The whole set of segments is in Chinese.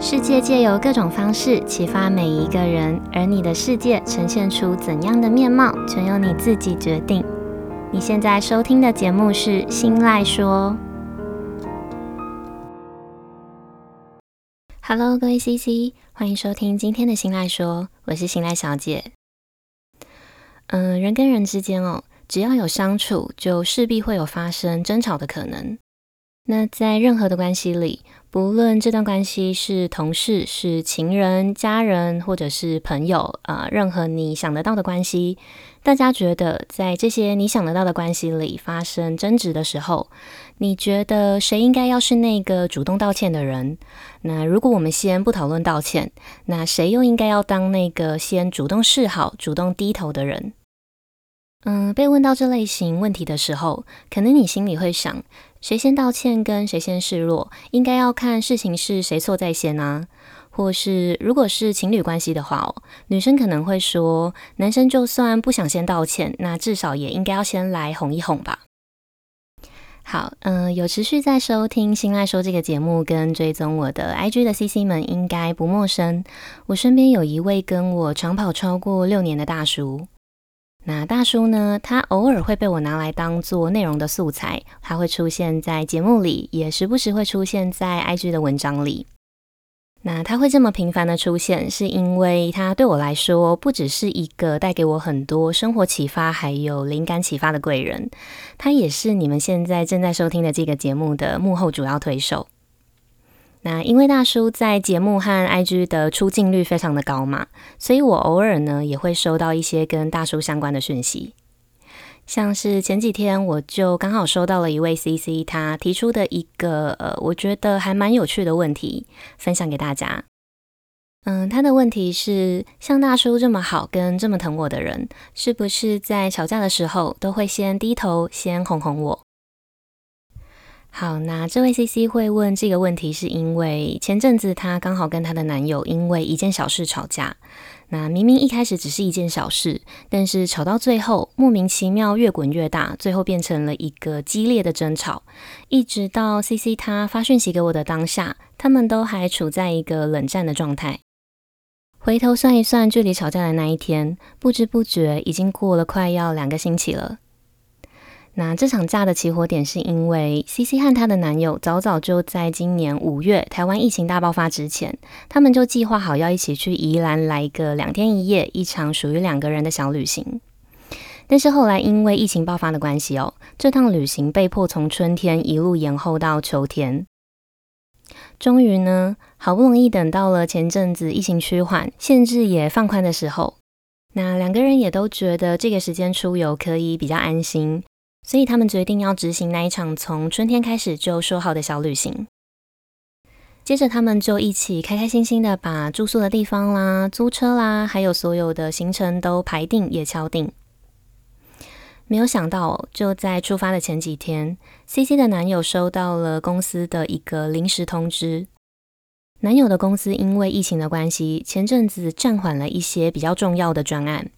世界借由各种方式启发每一个人，而你的世界呈现出怎样的面貌，全由你自己决定。你现在收听的节目是《心赖说》。Hello，各位 CC，欢迎收听今天的《心赖说》，我是心赖小姐。嗯、人跟人之间哦，只要有相处，就势必会有发生争吵的可能。那在任何的关系里，不论这段关系是同事、是情人、家人，或者是朋友，啊、任何你想得到的关系，大家觉得在这些你想得到的关系里发生争执的时候，你觉得谁应该要是那个主动道歉的人？那如果我们先不讨论道歉，那谁又应该要当那个先主动示好、主动低头的人？嗯，被问到这类型问题的时候，可能你心里会想，谁先道歉跟谁先示弱，应该要看事情是谁错在先啊。或是如果是情侣关系的话哦，女生可能会说，男生就算不想先道歉，那至少也应该要先来哄一哄吧。好，嗯，有持续在收听《心赖说》这个节目跟追踪我的 IG 的 CC 们，应该不陌生。我身边有一位跟我长跑超过六年的大叔。那大叔呢，他偶尔会被我拿来当做内容的素材，他会出现在节目里，也时不时会出现在 IG 的文章里。那他会这么频繁的出现，是因为他对我来说，不只是一个带给我很多生活启发，还有灵感启发的贵人，他也是你们现在正在收听的这个节目的幕后主要推手。那因为大叔在节目和 IG 的出镜率非常的高嘛，所以我偶尔呢也会收到一些跟大叔相关的讯息，像是前几天我就刚好收到了一位 CC 他提出的一个呃，我觉得还蛮有趣的问题，分享给大家。嗯，他的问题是，像大叔这么好跟这么疼我的人，是不是在吵架的时候都会先低头先哄哄我？好，那这位 CC 会问这个问题，是因为前阵子她刚好跟她的男友因为一件小事吵架。那明明一开始只是一件小事，但是吵到最后莫名其妙越滚越大，最后变成了一个激烈的争吵。一直到 CC 她发讯息给我的当下，他们都还处在一个冷战的状态。回头算一算，距离吵架的那一天，不知不觉已经过了快要两个星期了。那这场架的起火点是因为 CC 和她的男友早早就在今年五月台湾疫情大爆发之前，他们就计划好要一起去宜兰来一个两天一夜，一场属于两个人的小旅行。但是后来因为疫情爆发的关系哦，这趟旅行被迫从春天一路延后到秋天。终于呢，好不容易等到了前阵子疫情趋缓，限制也放宽的时候，那两个人也都觉得这个时间出游可以比较安心。所以他们决定要执行那一场从春天开始就说好的小旅行。接着，他们就一起开开心心的把住宿的地方啦、租车啦，还有所有的行程都排定也敲定。没有想到，就在出发的前几天，CC 的男友收到了公司的一个临时通知。男友的公司因为疫情的关系，前阵子暂缓了一些比较重要的专案。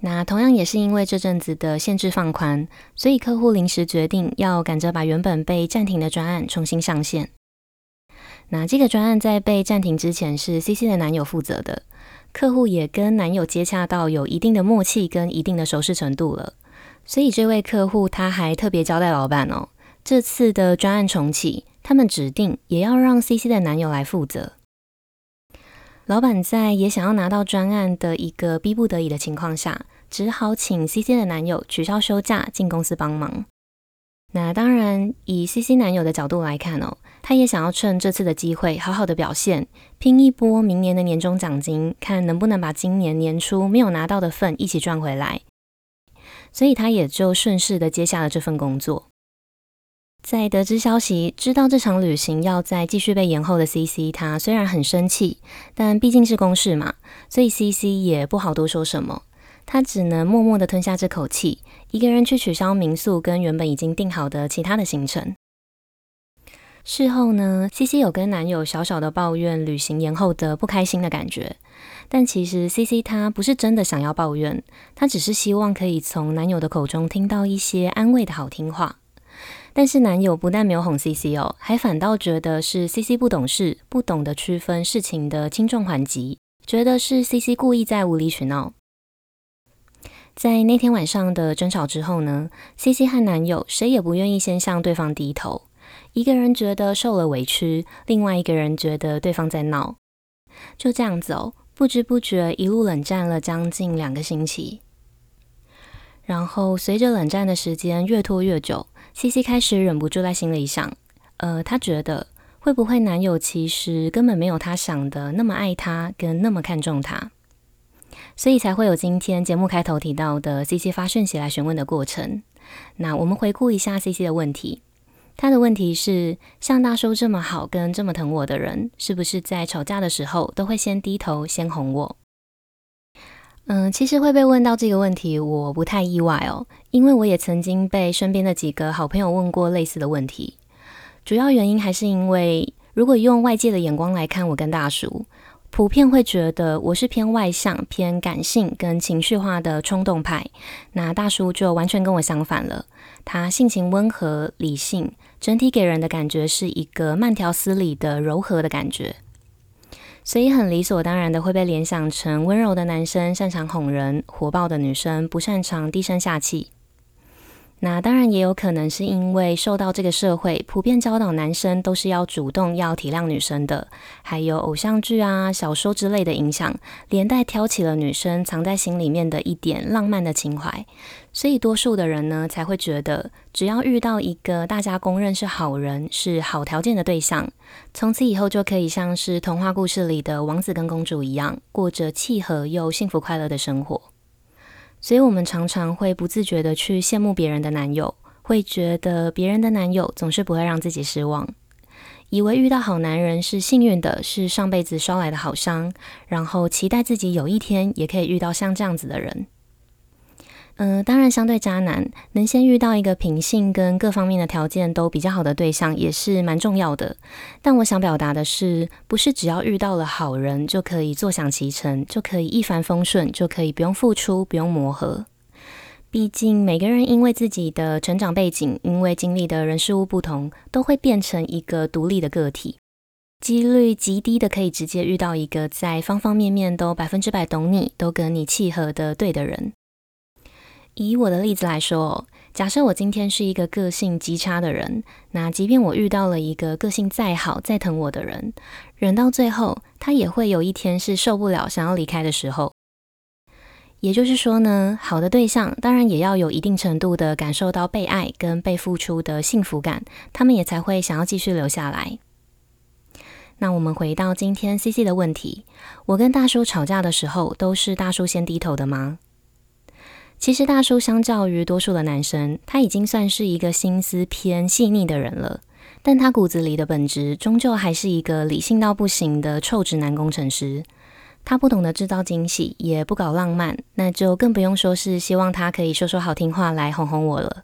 那同样也是因为这阵子的限制放宽，所以客户临时决定要赶着把原本被暂停的专案重新上线。那这个专案在被暂停之前是 CC 的男友负责的，客户也跟男友接洽到有一定的默契跟一定的熟识程度了，所以这位客户他还特别交代老板哦，这次的专案重启，他们指定也要让 CC 的男友来负责。老板在也想要拿到专案的一个逼不得已的情况下，只好请 CC 的男友取消休假进公司帮忙。那当然，以 CC 男友的角度来看哦，他也想要趁这次的机会好好的表现，拼一波明年的年终奖金，看能不能把今年年初没有拿到的份一起赚回来。所以他也就顺势的接下了这份工作。在得知消息，知道这场旅行要再继续被延后的 CC，他虽然很生气，但毕竟是公事嘛，所以 CC 也不好多说什么，他只能默默的吞下这口气，一个人去取消民宿跟原本已经订好的其他的行程。事后呢，CC 有跟男友小小的抱怨旅行延后的不开心的感觉，但其实 CC 他不是真的想要抱怨，他只是希望可以从男友的口中听到一些安慰的好听话。但是男友不但没有哄 CC 哦，还反倒觉得是 CC 不懂事，不懂得区分事情的轻重缓急，觉得是 CC 故意在无理取闹。在那天晚上的争吵之后呢，CC 和男友谁也不愿意先向对方低头，一个人觉得受了委屈，另外一个人觉得对方在闹，就这样子哦，不知不觉一路冷战了将近两个星期。然后随着冷战的时间越拖越久，CC 开始忍不住在心里想，呃，她觉得会不会男友其实根本没有她想的那么爱她，跟那么看重她。所以才会有今天节目开头提到的 CC 发讯息来询问的过程。那我们回顾一下 CC 的问题，他的问题是：像大叔这么好跟这么疼我的人，是不是在吵架的时候都会先低头先哄我？嗯，其实会被问到这个问题，我不太意外哦，因为我也曾经被身边的几个好朋友问过类似的问题。主要原因还是因为，如果用外界的眼光来看，我跟大叔。普遍会觉得我是偏外向、偏感性跟情绪化的冲动派，那大叔就完全跟我相反了。他性情温和、理性，整体给人的感觉是一个慢条斯理的柔和的感觉，所以很理所当然的会被联想成温柔的男生，擅长哄人；火爆的女生不擅长低声下气。那当然也有可能是因为受到这个社会普遍教导男生都是要主动、要体谅女生的，还有偶像剧啊、小说之类的影响，连带挑起了女生藏在心里面的一点浪漫的情怀，所以多数的人呢才会觉得，只要遇到一个大家公认是好人、是好条件的对象，从此以后就可以像是童话故事里的王子跟公主一样，过着契合又幸福快乐的生活。所以，我们常常会不自觉的去羡慕别人的男友，会觉得别人的男友总是不会让自己失望，以为遇到好男人是幸运的，是上辈子烧来的好伤，然后期待自己有一天也可以遇到像这样子的人。嗯、当然，相对渣男，能先遇到一个品性跟各方面的条件都比较好的对象，也是蛮重要的。但我想表达的是，不是只要遇到了好人就可以坐享其成，就可以一帆风顺，就可以不用付出，不用磨合。毕竟每个人因为自己的成长背景，因为经历的人事物不同，都会变成一个独立的个体，几率极低的可以直接遇到一个在方方面面都百分之百懂你，都跟你契合的对的人。以我的例子来说，假设我今天是一个个性极差的人，那即便我遇到了一个个性再好、再疼我的人，忍到最后，他也会有一天是受不了、想要离开的时候。也就是说呢，好的对象当然也要有一定程度的感受到被爱跟被付出的幸福感，他们也才会想要继续留下来。那我们回到今天 CC 的问题，我跟大叔吵架的时候，都是大叔先低头的吗？其实大叔相较于多数的男生，他已经算是一个心思偏细腻的人了。但他骨子里的本质，终究还是一个理性到不行的臭直男工程师。他不懂得制造惊喜，也不搞浪漫，那就更不用说是希望他可以说说好听话来哄哄我了。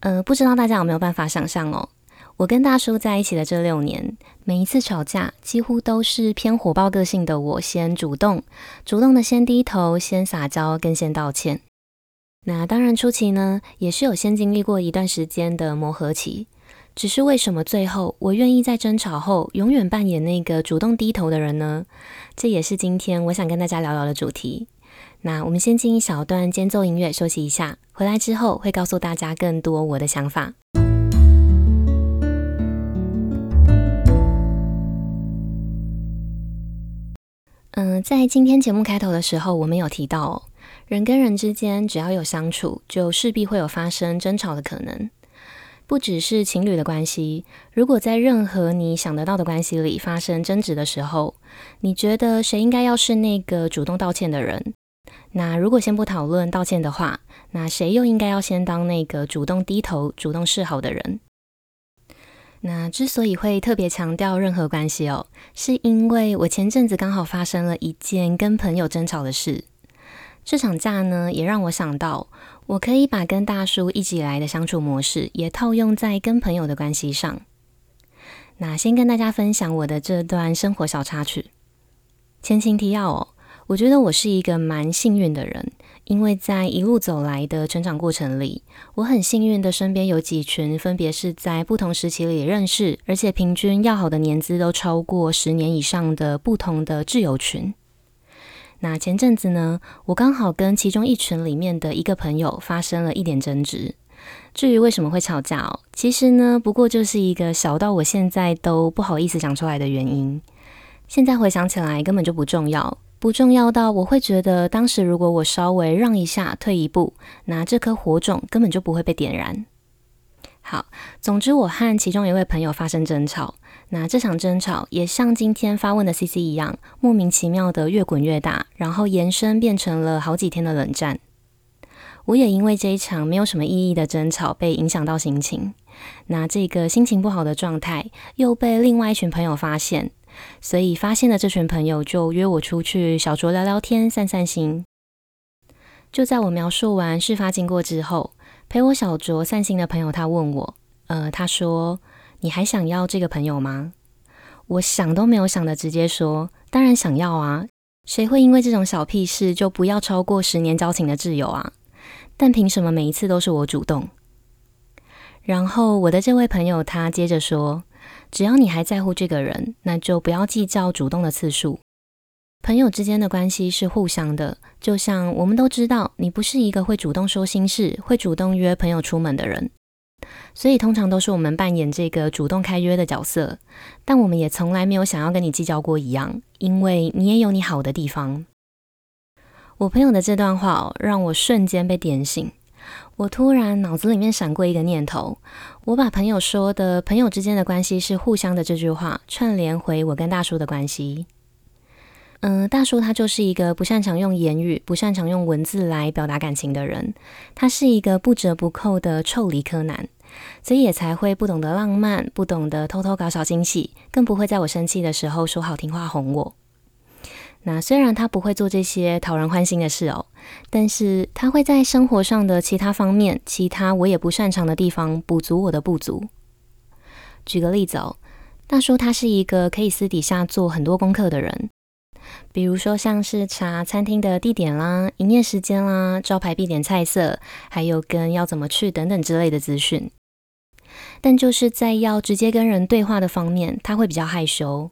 呃，不知道大家有没有办法想象哦？我跟大叔在一起的这六年，每一次吵架，几乎都是偏火爆个性的我先主动，主动的先低头，先撒娇，跟先道歉。那当然初期呢，也是有先经历过一段时间的磨合期。只是为什么最后我愿意在争吵后，永远扮演那个主动低头的人呢？这也是今天我想跟大家聊聊的主题。那我们先进一小段间奏音乐休息一下，回来之后会告诉大家更多我的想法。嗯，在今天节目开头的时候，我们有提到，人跟人之间只要有相处，就势必会有发生争吵的可能。不只是情侣的关系，如果在任何你想得到的关系里发生争执的时候，你觉得谁应该要是那个主动道歉的人？那如果先不讨论道歉的话，那谁又应该要先当那个主动低头、主动示好的人？那之所以会特别强调任何关系哦，是因为我前阵子刚好发生了一件跟朋友争吵的事。这场架呢，也让我想到，我可以把跟大叔一直以来的相处模式，也套用在跟朋友的关系上。那先跟大家分享我的这段生活小插曲。前情提要哦，我觉得我是一个蛮幸运的人，因为在一路走来的成长过程里，我很幸运的身边有几群分别是在不同时期里认识，而且平均要好的年资都超过十年以上的不同的挚友群。那前阵子呢，我刚好跟其中一群里面的一个朋友发生了一点争执。至于为什么会吵架，其实呢，不过就是一个小到我现在都不好意思讲出来的原因。现在回想起来，根本就不重要，不重要到我会觉得，当时如果我稍微让一下、退一步，那这颗火种根本就不会被点燃。好，总之我和其中一位朋友发生争吵，那这场争吵也像今天发问的 CC 一样，莫名其妙的越滚越大，然后延伸变成了好几天的冷战。我也因为这一场没有什么意义的争吵被影响到心情，那这个心情不好的状态又被另外一群朋友发现，所以发现的这群朋友就约我出去小酌聊聊天、散散心。就在我描述完事发经过之后，陪我小酌散心的朋友他问我，呃，他说：“你还想要这个朋友吗？”我想都没有想的直接说：“当然想要啊，谁会因为这种小屁事就不要超过十年交情的挚友啊？”但凭什么每一次都是我主动？然后我的这位朋友他接着说：“只要你还在乎这个人，那就不要计较主动的次数。朋友之间的关系是互相的，就像我们都知道，你不是一个会主动说心事、会主动约朋友出门的人，所以通常都是我们扮演这个主动开约的角色。但我们也从来没有想要跟你计较过一样，因为你也有你好的地方。”我朋友的这段话，让我瞬间被点醒。我突然脑子里面闪过一个念头，我把朋友说的“朋友之间的关系是互相的”这句话串联回我跟大叔的关系。嗯，大叔他就是一个不擅长用言语、不擅长用文字来表达感情的人，他是一个不折不扣的臭理科男，所以也才会不懂得浪漫，不懂得偷偷搞小惊喜，更不会在我生气的时候说好听话哄我。那虽然他不会做这些讨人欢心的事哦，但是他会在生活上的其他方面、其他我也不擅长的地方补足我的不足。举个例子哦，大叔他是一个可以私底下做很多功课的人，比如说像是查餐厅的地点啦、营业时间啦、招牌必点菜色，还有跟要怎么去等等之类的资讯。但就是在要直接跟人对话的方面，他会比较害羞。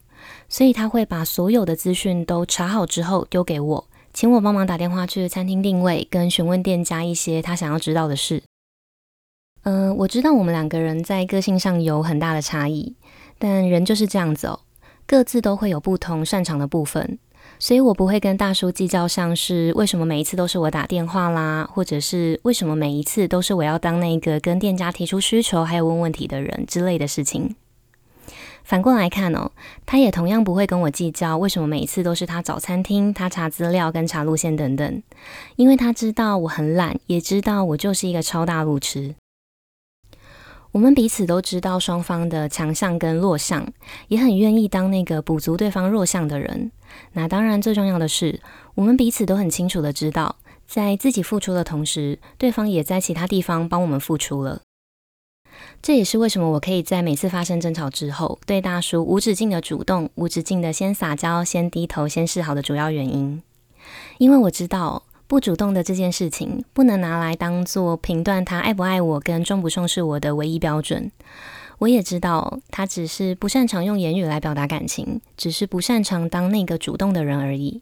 所以他会把所有的资讯都查好之后丢给我，请我帮忙打电话去餐厅定位，跟询问店家一些他想要知道的事。嗯、我知道我们两个人在个性上有很大的差异，但人就是这样子哦，各自都会有不同擅长的部分，所以我不会跟大叔计较，像是为什么每一次都是我打电话啦，或者是为什么每一次都是我要当那个跟店家提出需求还有问问题的人之类的事情。反过来看哦，他也同样不会跟我计较为什么每一次都是他找餐厅、他查资料跟查路线等等，因为他知道我很懒，也知道我就是一个超大路痴。我们彼此都知道双方的强项跟弱项，也很愿意当那个补足对方弱项的人。那当然，最重要的是，我们彼此都很清楚的知道，在自己付出的同时，对方也在其他地方帮我们付出了。这也是为什么我可以在每次发生争吵之后，对大叔无止境的主动、无止境的先撒娇、先低头、先示好的主要原因。因为我知道，不主动的这件事情，不能拿来当做评断他爱不爱我跟重不重视我的唯一标准。我也知道，他只是不擅长用言语来表达感情，只是不擅长当那个主动的人而已。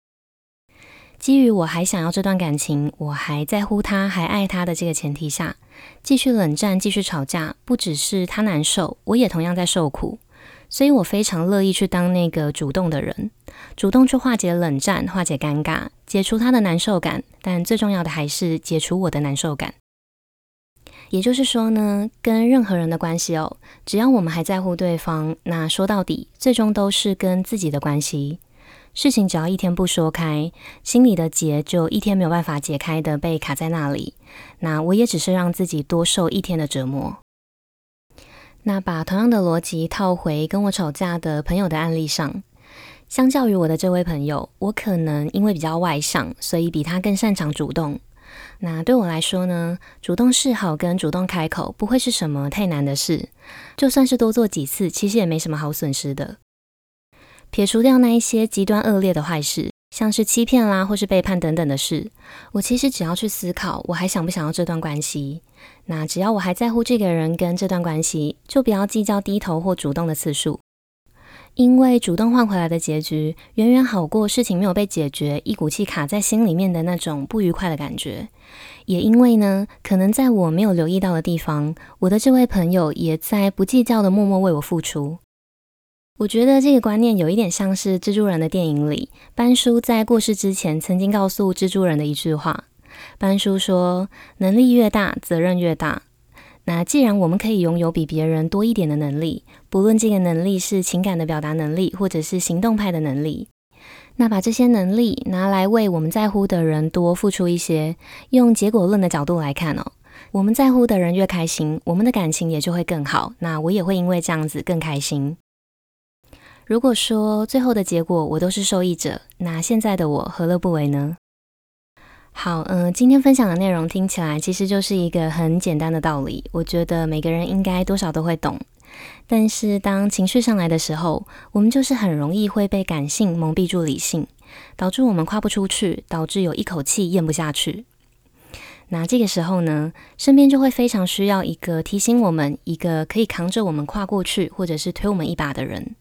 基于我还想要这段感情，我还在乎他，还爱他的这个前提下，继续冷战，继续吵架，不只是他难受，我也同样在受苦。所以我非常乐意去当那个主动的人，主动去化解冷战，化解尴尬，解除他的难受感。但最重要的还是解除我的难受感。也就是说呢，跟任何人的关系哦，只要我们还在乎对方，那说到底，最终都是跟自己的关系。事情只要一天不说开，心里的结就一天没有办法解开的，被卡在那里。那我也只是让自己多受一天的折磨。那把同样的逻辑套回跟我吵架的朋友的案例上，相较于我的这位朋友，我可能因为比较外向，所以比他更擅长主动。那对我来说呢，主动示好跟主动开口不会是什么太难的事，就算是多做几次，其实也没什么好损失的。撇除掉那一些极端恶劣的坏事，像是欺骗啦，或是背叛等等的事，我其实只要去思考，我还想不想要这段关系？那只要我还在乎这个人跟这段关系，就不要计较低头或主动的次数，因为主动换回来的结局，远远好过事情没有被解决，一股气卡在心里面的那种不愉快的感觉。也因为呢，可能在我没有留意到的地方，我的这位朋友也在不计较的默默为我付出。我觉得这个观念有一点像是蜘蛛人的电影里，班叔在过世之前曾经告诉蜘蛛人的一句话。班叔说：“能力越大，责任越大。”那既然我们可以拥有比别人多一点的能力，不论这个能力是情感的表达能力，或者是行动派的能力，那把这些能力拿来为我们在乎的人多付出一些，用结果论的角度来看哦，我们在乎的人越开心，我们的感情也就会更好。那我也会因为这样子更开心。如果说最后的结果我都是受益者，那现在的我何乐不为呢？好，嗯、今天分享的内容听起来其实就是一个很简单的道理，我觉得每个人应该多少都会懂。但是当情绪上来的时候，我们就是很容易会被感性蒙蔽住理性，导致我们跨不出去，导致有一口气咽不下去。那这个时候呢，身边就会非常需要一个提醒我们，一个可以扛着我们跨过去，或者是推我们一把的人。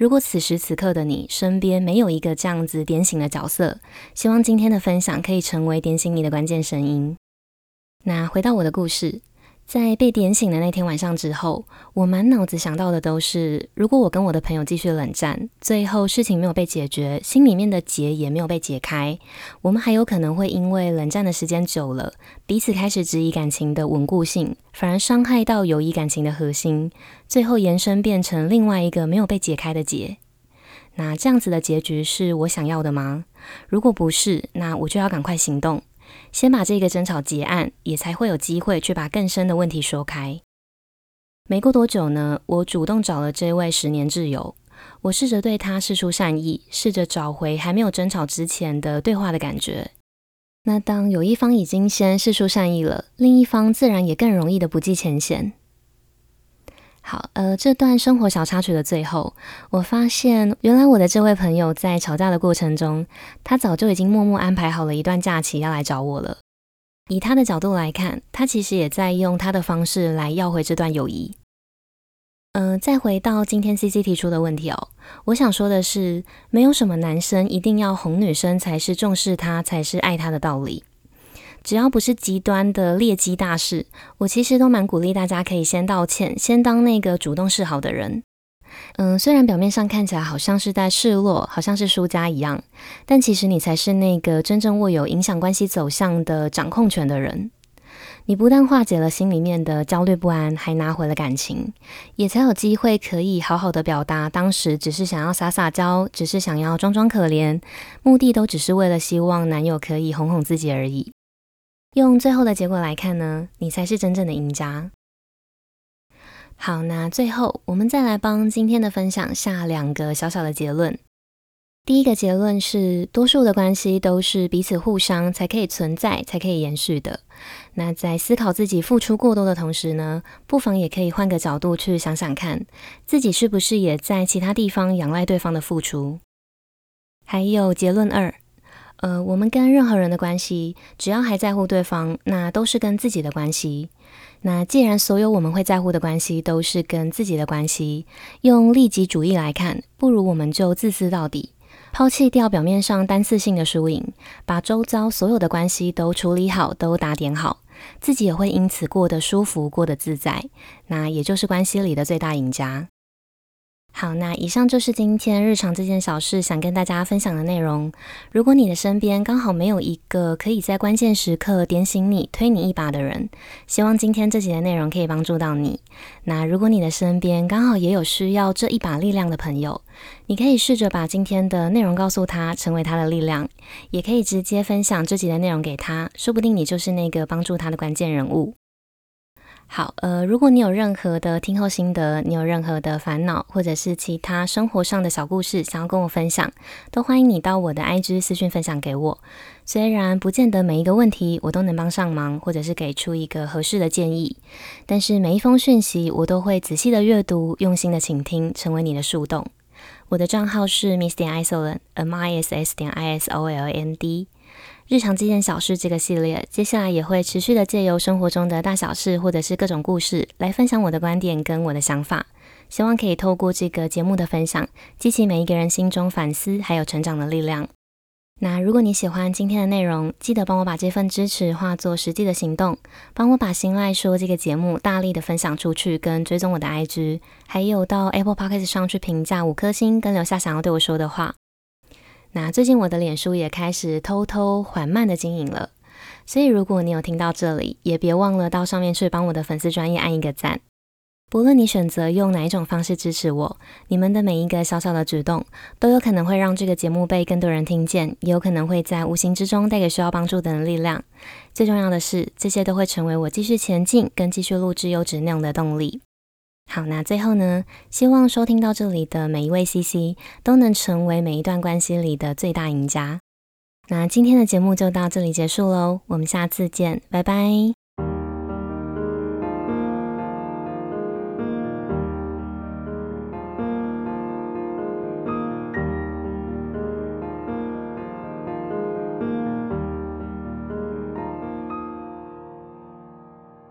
如果此时此刻的你身边没有一个这样子点醒的角色，希望今天的分享可以成为点醒你的关键声音。那回到我的故事。在被点醒的那天晚上之后，我满脑子想到的都是，如果我跟我的朋友继续冷战，最后事情没有被解决，心里面的结也没有被解开，我们还有可能会因为冷战的时间久了，彼此开始质疑感情的稳固性，反而伤害到友谊感情的核心，最后延伸变成另外一个没有被解开的结。那这样子的结局是我想要的吗？如果不是，那我就要赶快行动。先把这个争吵结案，也才会有机会去把更深的问题说开。没过多久呢，我主动找了这位十年挚友，我试着对他释出善意，试着找回还没有争吵之前的对话的感觉。那当有一方已经先试出善意了，另一方自然也更容易的不计前嫌。好，呃，这段生活小插曲的最后，我发现原来我的这位朋友在吵架的过程中，他早就已经默默安排好了一段假期要来找我了。以他的角度来看，他其实也在用他的方式来要回这段友谊。嗯、呃，再回到今天 CC 提出的问题哦，我想说的是，没有什么男生一定要哄女生才是重视他，才是爱他的道理。只要不是极端的劣迹大事，我其实都蛮鼓励大家可以先道歉，先当那个主动示好的人。嗯，虽然表面上看起来好像是在示弱，好像是输家一样，但其实你才是那个真正握有影响关系走向的掌控权的人。你不但化解了心里面的焦虑不安，还拿回了感情，也才有机会可以好好的表达当时只是想要撒撒娇，只是想要装装可怜，目的都只是为了希望男友可以哄哄自己而已。用最后的结果来看呢，你才是真正的赢家。好，那最后我们再来帮今天的分享下两个小小的结论。第一个结论是，多数的关系都是彼此互相才可以存在，才可以延续的。那在思考自己付出过多的同时呢，不妨也可以换个角度去想想看，自己是不是也在其他地方仰赖对方的付出。还有结论二。呃，我们跟任何人的关系，只要还在乎对方，那都是跟自己的关系。那既然所有我们会在乎的关系都是跟自己的关系，用利己主义来看，不如我们就自私到底，抛弃掉表面上单次性的输赢，把周遭所有的关系都处理好，都打点好，自己也会因此过得舒服，过得自在。那也就是关系里的最大赢家。好，那以上就是今天日常这件小事想跟大家分享的内容。如果你的身边刚好没有一个可以在关键时刻点醒你、推你一把的人，希望今天这集的内容可以帮助到你。那如果你的身边刚好也有需要这一把力量的朋友，你可以试着把今天的内容告诉他，成为他的力量，也可以直接分享这集的内容给他，说不定你就是那个帮助他的关键人物。好，呃，如果你有任何的听后心得，你有任何的烦恼，或者是其他生活上的小故事想要跟我分享，都欢迎你到我的 IG 私讯分享给我。虽然不见得每一个问题我都能帮上忙，或者是给出一个合适的建议，但是每一封讯息我都会仔细的阅读，用心的倾听，成为你的树洞。我的账号是 miss 点 isoland，m i s s 点 i s o l n d。日常这件小事这个系列，接下来也会持续的借由生活中的大小事，或者是各种故事，来分享我的观点跟我的想法。希望可以透过这个节目的分享，激起每一个人心中反思还有成长的力量。那如果你喜欢今天的内容，记得帮我把这份支持化作实际的行动，帮我把心赖说这个节目大力的分享出去，跟追踪我的 IG，还有到 Apple Podcast 上去评价五颗星，跟留下想要对我说的话。那最近我的脸书也开始偷偷缓慢的经营了，所以如果你有听到这里，也别忘了到上面去帮我的粉丝专业按一个赞。不论你选择用哪一种方式支持我，你们的每一个小小的举动，都有可能会让这个节目被更多人听见，也有可能会在无形之中带给需要帮助的人力量。最重要的是，这些都会成为我继续前进跟继续录制优质内容的动力。好，那最后呢，希望收听到这里的每一位 CC 都能成为每一段关系里的最大赢家。那今天的节目就到这里结束喽，我们下次见，拜拜。